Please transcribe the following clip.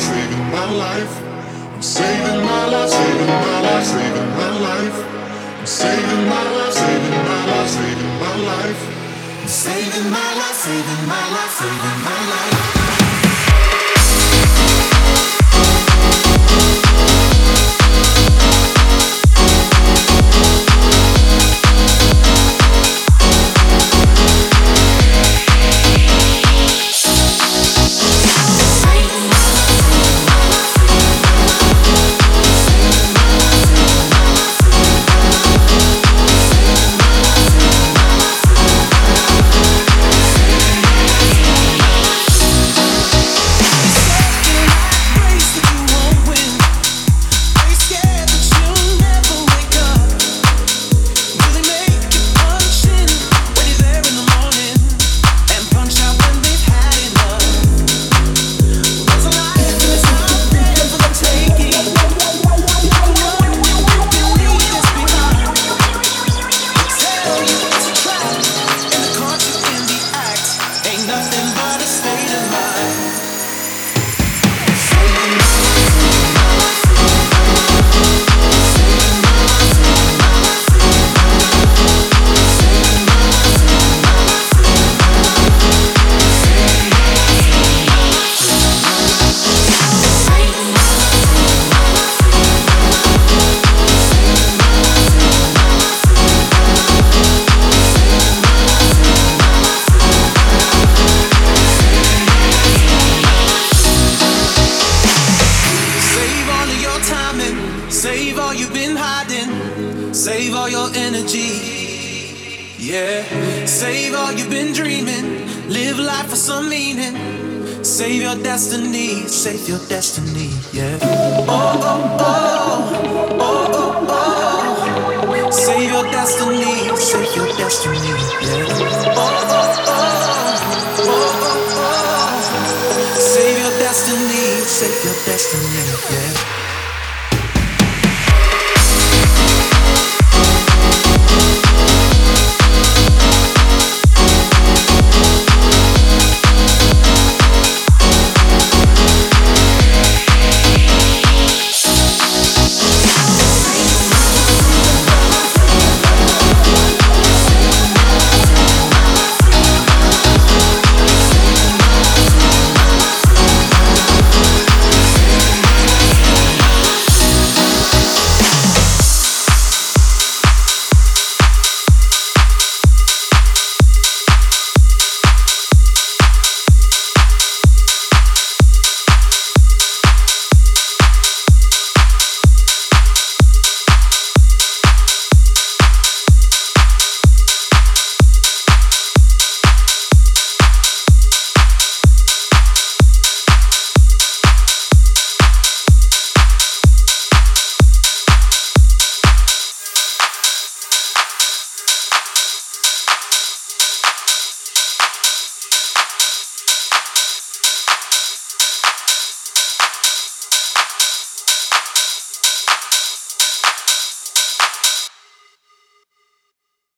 saving my life. I'm saving my life, saving my life, saving my life. I'm saving my life, saving my life, saving my life. I'm saving my life, saving my life, saving my life. Save your destiny, yeah. Oh, oh, oh, oh, oh, oh. Save your destiny, save your destiny, yeah. Oh, oh, oh, oh, oh, oh. Save your destiny, save your destiny, yeah.